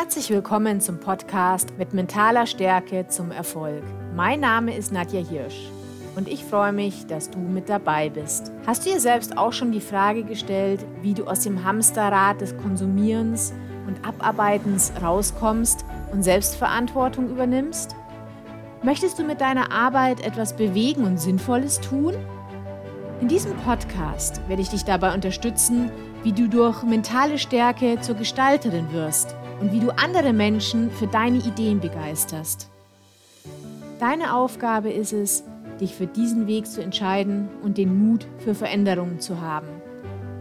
Herzlich willkommen zum Podcast mit mentaler Stärke zum Erfolg. Mein Name ist Nadja Hirsch und ich freue mich, dass du mit dabei bist. Hast du dir selbst auch schon die Frage gestellt, wie du aus dem Hamsterrad des Konsumierens und Abarbeitens rauskommst und Selbstverantwortung übernimmst? Möchtest du mit deiner Arbeit etwas bewegen und Sinnvolles tun? In diesem Podcast werde ich dich dabei unterstützen, wie du durch mentale Stärke zur Gestalterin wirst und wie du andere Menschen für deine Ideen begeisterst. Deine Aufgabe ist es, dich für diesen Weg zu entscheiden und den Mut für Veränderungen zu haben.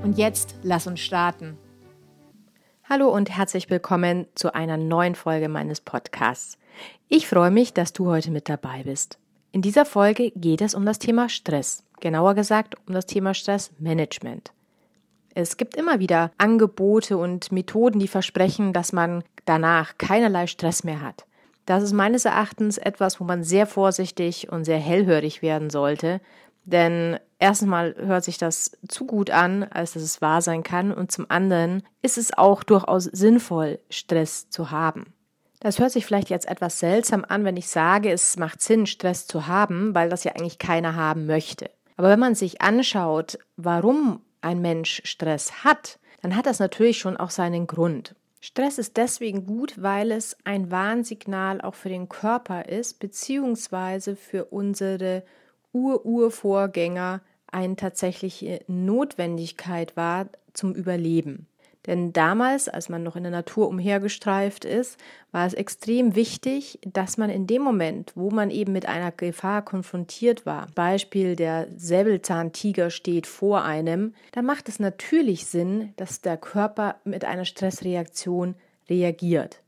Und jetzt lass uns starten. Hallo und herzlich willkommen zu einer neuen Folge meines Podcasts. Ich freue mich, dass du heute mit dabei bist. In dieser Folge geht es um das Thema Stress, genauer gesagt um das Thema Stressmanagement. Es gibt immer wieder Angebote und Methoden, die versprechen, dass man danach keinerlei Stress mehr hat. Das ist meines Erachtens etwas, wo man sehr vorsichtig und sehr hellhörig werden sollte, denn erstens mal hört sich das zu gut an, als dass es wahr sein kann, und zum anderen ist es auch durchaus sinnvoll, Stress zu haben. Das hört sich vielleicht jetzt etwas seltsam an, wenn ich sage, es macht Sinn, Stress zu haben, weil das ja eigentlich keiner haben möchte. Aber wenn man sich anschaut, warum ein Mensch Stress hat, dann hat das natürlich schon auch seinen Grund. Stress ist deswegen gut, weil es ein Warnsignal auch für den Körper ist, beziehungsweise für unsere Ur-Urvorgänger eine tatsächliche Notwendigkeit war zum Überleben. Denn damals, als man noch in der Natur umhergestreift ist, war es extrem wichtig, dass man in dem Moment, wo man eben mit einer Gefahr konfrontiert war, Beispiel der Säbelzahntiger steht vor einem, dann macht es natürlich Sinn, dass der Körper mit einer Stressreaktion reagiert.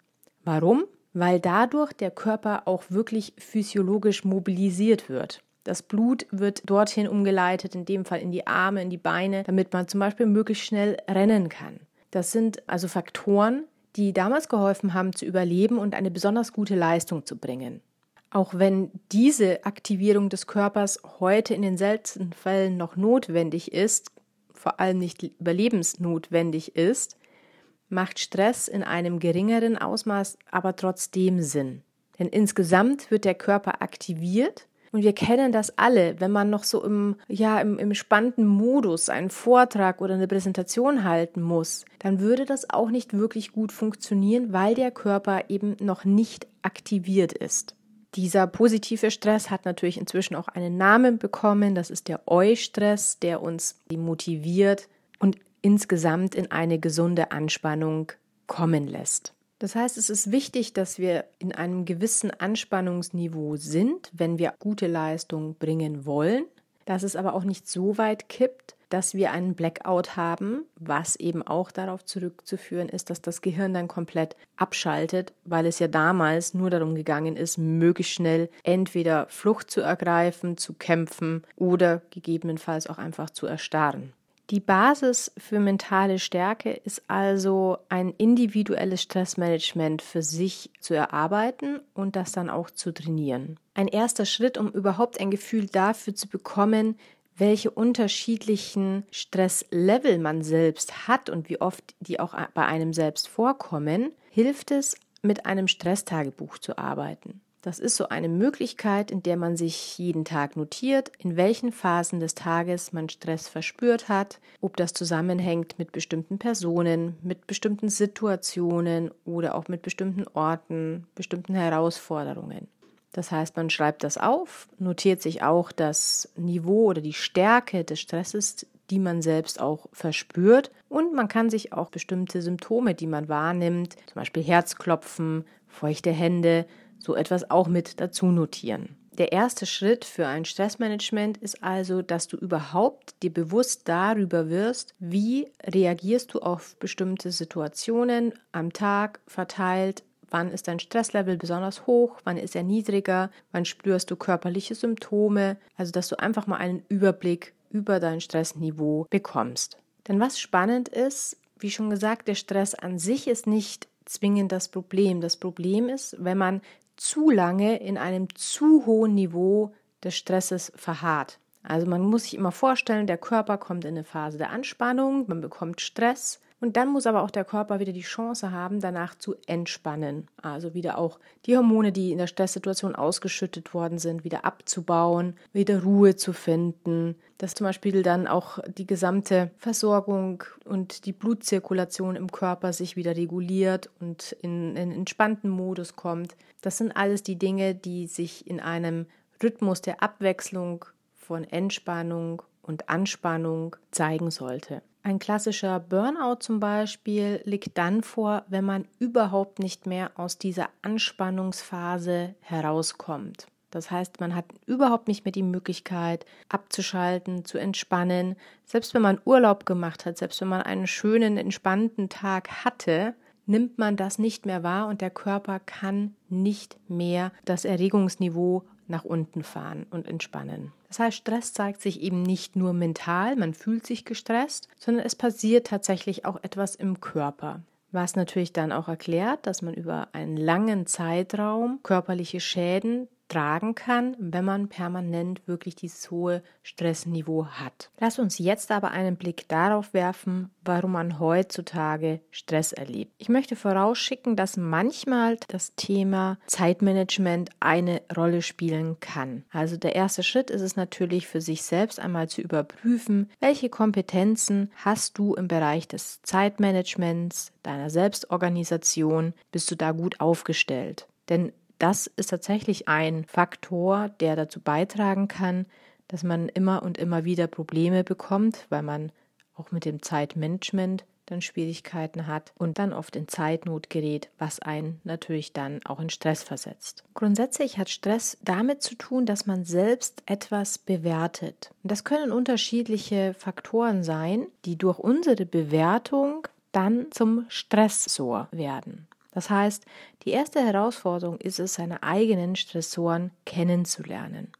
Warum? Weil dadurch der Körper auch wirklich physiologisch mobilisiert wird. Das Blut wird dorthin umgeleitet, in dem Fall in die Arme, in die Beine, damit man zum Beispiel möglichst schnell rennen kann. Das sind also Faktoren, die damals geholfen haben zu überleben und eine besonders gute Leistung zu bringen. Auch wenn diese Aktivierung des Körpers heute in den seltensten Fällen noch notwendig ist, vor allem nicht überlebensnotwendig ist, macht Stress in einem geringeren Ausmaß aber trotzdem Sinn. Denn insgesamt wird der Körper aktiviert und wir kennen das alle, wenn man noch so im, ja, im, im spannenden Modus einen Vortrag oder eine Präsentation halten muss, dann würde das auch nicht wirklich gut funktionieren, weil der Körper eben noch nicht aktiviert ist. Dieser positive Stress hat natürlich inzwischen auch einen Namen bekommen. Das ist der Eustress, der uns motiviert und insgesamt in eine gesunde Anspannung kommen lässt. Das heißt, es ist wichtig, dass wir in einem gewissen Anspannungsniveau sind, wenn wir gute Leistung bringen wollen, dass es aber auch nicht so weit kippt, dass wir einen Blackout haben, was eben auch darauf zurückzuführen ist, dass das Gehirn dann komplett abschaltet, weil es ja damals nur darum gegangen ist, möglichst schnell entweder Flucht zu ergreifen, zu kämpfen oder gegebenenfalls auch einfach zu erstarren. Die Basis für mentale Stärke ist also ein individuelles Stressmanagement für sich zu erarbeiten und das dann auch zu trainieren. Ein erster Schritt, um überhaupt ein Gefühl dafür zu bekommen, welche unterschiedlichen Stresslevel man selbst hat und wie oft die auch bei einem selbst vorkommen, hilft es, mit einem Stresstagebuch zu arbeiten. Das ist so eine Möglichkeit, in der man sich jeden Tag notiert, in welchen Phasen des Tages man Stress verspürt hat, ob das zusammenhängt mit bestimmten Personen, mit bestimmten Situationen oder auch mit bestimmten Orten, bestimmten Herausforderungen. Das heißt, man schreibt das auf, notiert sich auch das Niveau oder die Stärke des Stresses, die man selbst auch verspürt. Und man kann sich auch bestimmte Symptome, die man wahrnimmt, zum Beispiel Herzklopfen, feuchte Hände, so etwas auch mit dazu notieren. Der erste Schritt für ein Stressmanagement ist also, dass du überhaupt dir bewusst darüber wirst, wie reagierst du auf bestimmte Situationen am Tag verteilt, wann ist dein Stresslevel besonders hoch, wann ist er niedriger, wann spürst du körperliche Symptome, also dass du einfach mal einen Überblick über dein Stressniveau bekommst. Denn was spannend ist, wie schon gesagt, der Stress an sich ist nicht zwingend das Problem. Das Problem ist, wenn man zu lange in einem zu hohen Niveau des Stresses verharrt. Also man muss sich immer vorstellen, der Körper kommt in eine Phase der Anspannung, man bekommt Stress, Und dann muss aber auch der Körper wieder die Chance haben, danach zu entspannen. Also wieder auch die Hormone, die in der Stresssituation ausgeschüttet worden sind, wieder abzubauen, wieder Ruhe zu finden. Dass zum Beispiel dann auch die gesamte Versorgung und die Blutzirkulation im Körper sich wieder reguliert und in einen entspannten Modus kommt. Das sind alles die Dinge, die sich in einem Rhythmus der Abwechslung von Entspannung und Anspannung zeigen sollte. Ein klassischer Burnout zum Beispiel liegt dann vor, wenn man überhaupt nicht mehr aus dieser Anspannungsphase herauskommt. Das heißt, man hat überhaupt nicht mehr die Möglichkeit abzuschalten, zu entspannen. Selbst wenn man Urlaub gemacht hat, selbst wenn man einen schönen, entspannten Tag hatte, nimmt man das nicht mehr wahr und der Körper kann nicht mehr das Erregungsniveau nach unten fahren und entspannen. Das heißt, Stress zeigt sich eben nicht nur mental, man fühlt sich gestresst, sondern es passiert tatsächlich auch etwas im Körper. Was natürlich dann auch erklärt, dass man über einen langen Zeitraum körperliche Schäden tragen kann, wenn man permanent wirklich dieses hohe Stressniveau hat. Lass uns jetzt aber einen Blick darauf werfen, warum man heutzutage Stress erlebt. Ich möchte vorausschicken, dass manchmal das Thema Zeitmanagement eine Rolle spielen kann. Also der erste Schritt ist es natürlich für sich selbst einmal zu überprüfen, welche Kompetenzen hast du im Bereich des Zeitmanagements, deiner Selbstorganisation, bist du da gut aufgestellt. Denn das ist tatsächlich ein Faktor, der dazu beitragen kann, dass man immer und immer wieder Probleme bekommt, weil man auch mit dem Zeitmanagement dann Schwierigkeiten hat und dann oft in Zeitnot gerät, was einen natürlich dann auch in Stress versetzt. Grundsätzlich hat Stress damit zu tun, dass man selbst etwas bewertet. Und das können unterschiedliche Faktoren sein, die durch unsere Bewertung dann zum Stressor werden. Das heißt, die erste Herausforderung ist es, seine eigenen Stressoren kennenzulernen.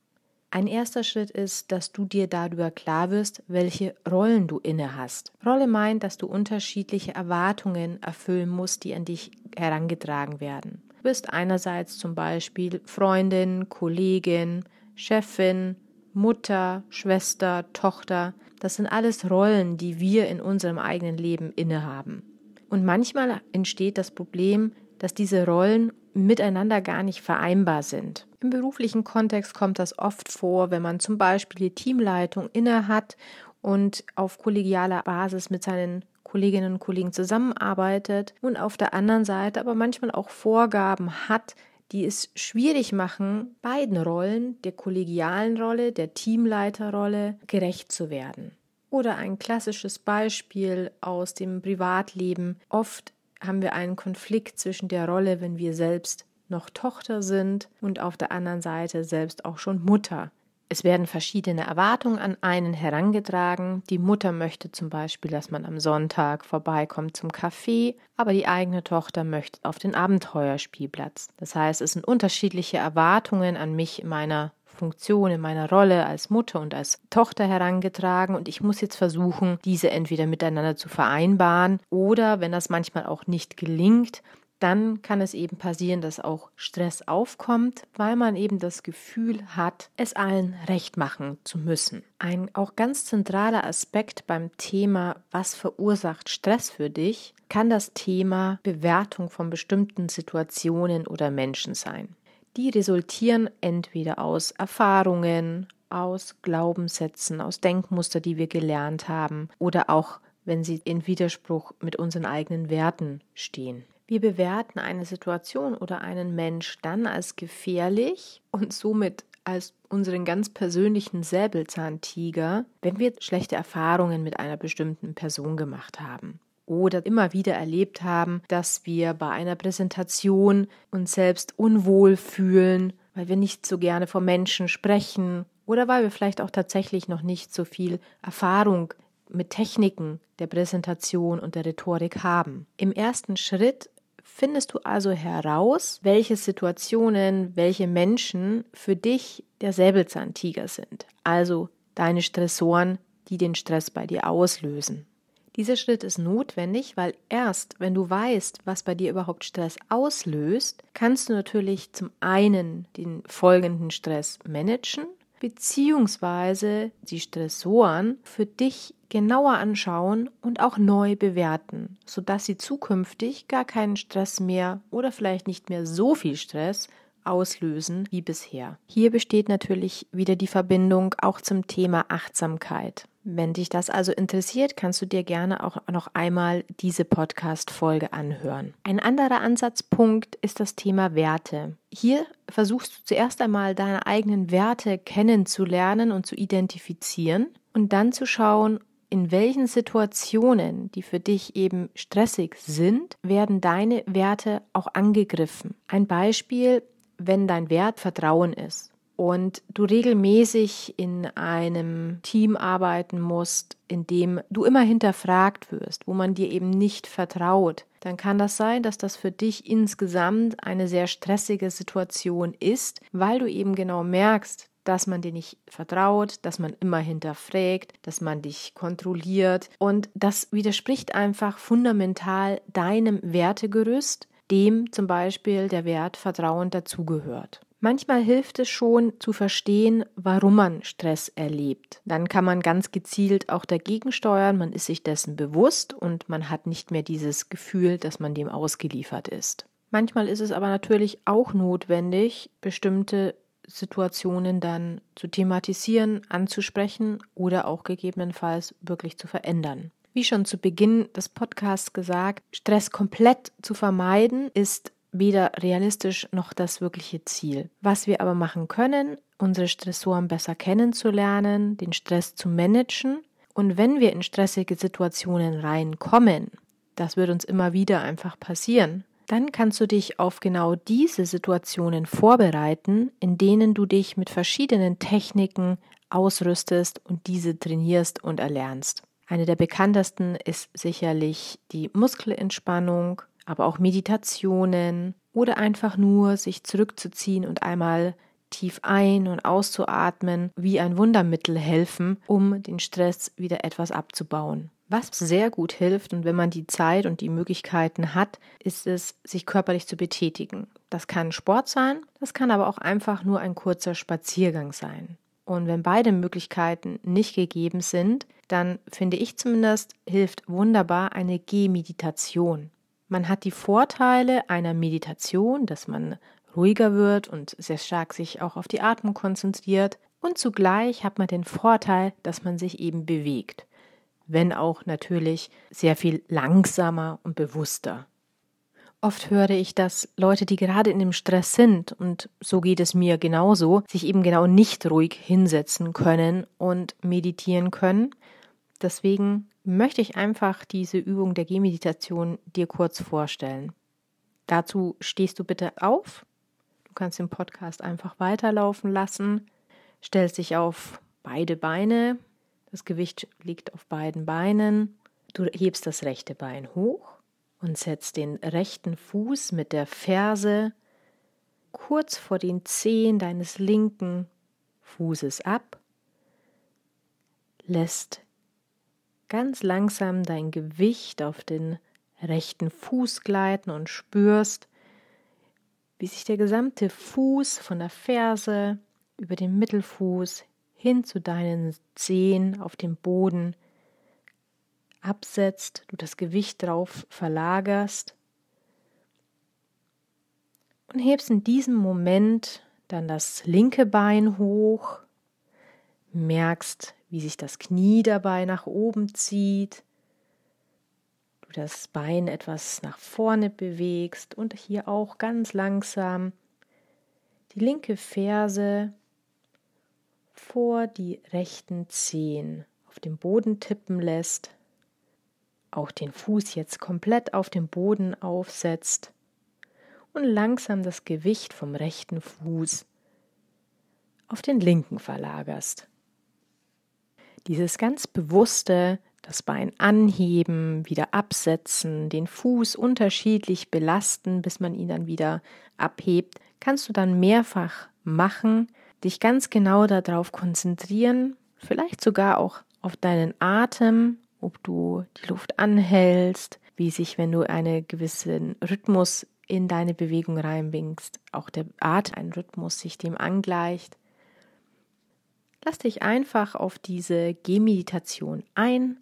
Ein erster Schritt ist, dass du dir darüber klar wirst, welche Rollen du inne hast. Rolle meint, dass du unterschiedliche Erwartungen erfüllen musst, die an dich herangetragen werden. Du bist einerseits zum Beispiel Freundin, Kollegin, Chefin, Mutter, Schwester, Tochter. Das sind alles Rollen, die wir in unserem eigenen Leben innehaben. Und manchmal entsteht das Problem, dass diese Rollen miteinander gar nicht vereinbar sind. Im beruflichen Kontext kommt das oft vor, wenn man zum Beispiel die Teamleitung innehat und auf kollegialer Basis mit seinen Kolleginnen und Kollegen zusammenarbeitet und auf der anderen Seite aber manchmal auch Vorgaben hat, die es schwierig machen, beiden Rollen, der kollegialen Rolle, der Teamleiterrolle, gerecht zu werden. Oder ein klassisches Beispiel aus dem Privatleben. Oft haben wir einen Konflikt zwischen der Rolle, wenn wir selbst noch Tochter sind und auf der anderen Seite selbst auch schon Mutter. Es werden verschiedene Erwartungen an einen herangetragen. Die Mutter möchte zum Beispiel, dass man am Sonntag vorbeikommt zum Kaffee, aber die eigene Tochter möchte auf den Abenteuerspielplatz. Das heißt, es sind unterschiedliche Erwartungen an mich in meiner Funktion, in meiner Rolle als Mutter und als Tochter herangetragen und ich muss jetzt versuchen, diese entweder miteinander zu vereinbaren oder, wenn das manchmal auch nicht gelingt, dann kann es eben passieren, dass auch Stress aufkommt, weil man eben das Gefühl hat, es allen recht machen zu müssen. Ein auch ganz zentraler Aspekt beim Thema, was verursacht Stress für dich, kann das Thema Bewertung von bestimmten Situationen oder Menschen sein die resultieren entweder aus Erfahrungen, aus Glaubenssätzen, aus Denkmuster, die wir gelernt haben oder auch wenn sie in Widerspruch mit unseren eigenen Werten stehen. Wir bewerten eine Situation oder einen Mensch dann als gefährlich und somit als unseren ganz persönlichen Säbelzahntiger, wenn wir schlechte Erfahrungen mit einer bestimmten Person gemacht haben oder immer wieder erlebt haben, dass wir bei einer Präsentation uns selbst unwohl fühlen, weil wir nicht so gerne vor Menschen sprechen oder weil wir vielleicht auch tatsächlich noch nicht so viel Erfahrung mit Techniken der Präsentation und der Rhetorik haben. Im ersten Schritt findest du also heraus, welche Situationen, welche Menschen für dich der Säbelzahntiger sind, also deine Stressoren, die den Stress bei dir auslösen. Dieser Schritt ist notwendig, weil erst wenn du weißt, was bei dir überhaupt Stress auslöst, kannst du natürlich zum einen den folgenden Stress managen beziehungsweise die Stressoren für dich genauer anschauen und auch neu bewerten, sodass sie zukünftig gar keinen Stress mehr oder vielleicht nicht mehr so viel Stress auslösen wie bisher. Hier besteht natürlich wieder die Verbindung auch zum Thema Achtsamkeit. Wenn dich das also interessiert, kannst du dir gerne auch noch einmal diese Podcast-Folge anhören. Ein anderer Ansatzpunkt ist das Thema Werte. Hier versuchst du zuerst einmal deine eigenen Werte kennenzulernen und zu identifizieren und dann zu schauen, in welchen Situationen, die für dich eben stressig sind, werden deine Werte auch angegriffen. Ein Beispiel, wenn dein Wert Vertrauen ist und du regelmäßig in einem Team arbeiten musst, in dem du immer hinterfragt wirst, wo man dir eben nicht vertraut, dann kann das sein, dass das für dich insgesamt eine sehr stressige Situation ist, weil du eben genau merkst, dass man dir nicht vertraut, dass man immer hinterfragt, dass man dich kontrolliert. Und das widerspricht einfach fundamental deinem Wertegerüst, dem zum Beispiel der Wert Vertrauen dazugehört. Manchmal hilft es schon zu verstehen, warum man Stress erlebt. Dann kann man ganz gezielt auch dagegen steuern, man ist sich dessen bewusst und man hat nicht mehr dieses Gefühl, dass man dem ausgeliefert ist. Manchmal ist es aber natürlich auch notwendig, bestimmte Situationen dann zu thematisieren, anzusprechen oder auch gegebenenfalls wirklich zu verändern. Wie schon zu Beginn des Podcasts gesagt, Stress komplett zu vermeiden ist weder realistisch noch das wirkliche Ziel. Was wir aber machen können, unsere Stressoren besser kennenzulernen, den Stress zu managen und wenn wir in stressige Situationen reinkommen, das wird uns immer wieder einfach passieren, dann kannst du dich auf genau diese Situationen vorbereiten, in denen du dich mit verschiedenen Techniken ausrüstest und diese trainierst und erlernst. Eine der bekanntesten ist sicherlich die Muskelentspannung, aber auch Meditationen oder einfach nur sich zurückzuziehen und einmal tief ein- und auszuatmen, wie ein Wundermittel helfen, um den Stress wieder etwas abzubauen. Was sehr gut hilft und wenn man die Zeit und die Möglichkeiten hat, ist es, sich körperlich zu betätigen. Das kann Sport sein, das kann aber auch einfach nur ein kurzer Spaziergang sein. Und wenn beide Möglichkeiten nicht gegeben sind, dann finde ich zumindest, hilft wunderbar eine Gehmeditation. Man hat die Vorteile einer Meditation, dass man ruhiger wird und sehr stark sich auch auf die Atmung konzentriert. Und zugleich hat man den Vorteil, dass man sich eben bewegt. Wenn auch natürlich sehr viel langsamer und bewusster. Oft höre ich, dass Leute, die gerade in dem Stress sind, und so geht es mir genauso, sich eben genau nicht ruhig hinsetzen können und meditieren können. Deswegen möchte ich einfach diese Übung der Gehmeditation dir kurz vorstellen. Dazu stehst du bitte auf. Du kannst den Podcast einfach weiterlaufen lassen. Stellst dich auf beide Beine. Das Gewicht liegt auf beiden Beinen. Du hebst das rechte Bein hoch und setzt den rechten Fuß mit der Ferse kurz vor den Zehen deines linken Fußes ab. Lässt ganz langsam dein Gewicht auf den rechten Fuß gleiten und spürst, wie sich der gesamte Fuß von der Ferse über den Mittelfuß hin zu deinen Zehen auf dem Boden absetzt, du das Gewicht drauf verlagerst und hebst in diesem Moment dann das linke Bein hoch, merkst, wie sich das Knie dabei nach oben zieht, du das Bein etwas nach vorne bewegst und hier auch ganz langsam die linke Ferse vor die rechten Zehen auf dem Boden tippen lässt, auch den Fuß jetzt komplett auf dem Boden aufsetzt und langsam das Gewicht vom rechten Fuß auf den linken verlagerst. Dieses ganz bewusste, das Bein anheben, wieder absetzen, den Fuß unterschiedlich belasten, bis man ihn dann wieder abhebt, kannst du dann mehrfach machen, dich ganz genau darauf konzentrieren, vielleicht sogar auch auf deinen Atem, ob du die Luft anhältst, wie sich, wenn du einen gewissen Rhythmus in deine Bewegung reinbringst, auch der Atem, ein Rhythmus sich dem angleicht Lass dich einfach auf diese Gehmeditation ein,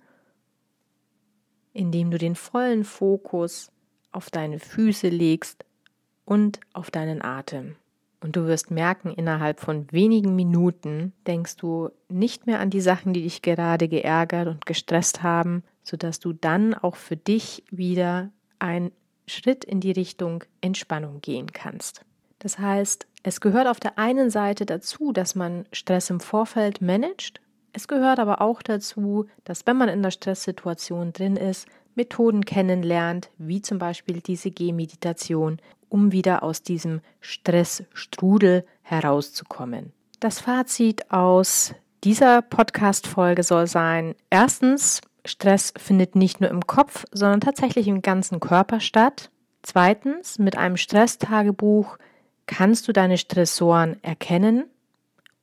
indem du den vollen Fokus auf deine Füße legst und auf deinen Atem. Und du wirst merken, innerhalb von wenigen Minuten denkst du nicht mehr an die Sachen, die dich gerade geärgert und gestresst haben, sodass du dann auch für dich wieder einen Schritt in die Richtung Entspannung gehen kannst. Das heißt, es gehört auf der einen Seite dazu, dass man Stress im Vorfeld managt. Es gehört aber auch dazu, dass wenn man in der Stresssituation drin ist, Methoden kennenlernt, wie zum Beispiel diese Gehmeditation, um wieder aus diesem Stressstrudel herauszukommen. Das Fazit aus dieser Podcast-Folge soll sein: Erstens, Stress findet nicht nur im Kopf, sondern tatsächlich im ganzen Körper statt. Zweitens, mit einem Stresstagebuch kannst du deine Stressoren erkennen.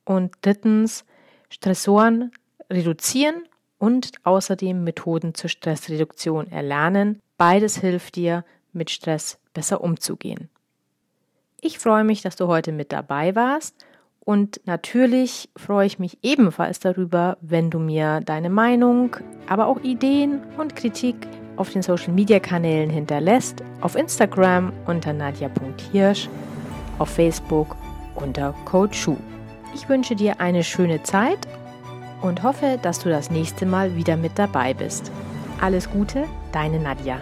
Und drittens, Stressoren reduzieren und außerdem Methoden zur Stressreduktion erlernen. Beides hilft dir, mit Stress besser umzugehen. Ich freue mich, dass du heute mit dabei warst und natürlich freue ich mich ebenfalls darüber, wenn du mir deine Meinung, aber auch Ideen und Kritik auf den Social Media Kanälen hinterlässt, auf Instagram unter nadja.hirsch auf Facebook unter Code Schuh. Ich wünsche dir eine schöne Zeit und hoffe, dass du das nächste Mal wieder mit dabei bist. Alles Gute, deine Nadja.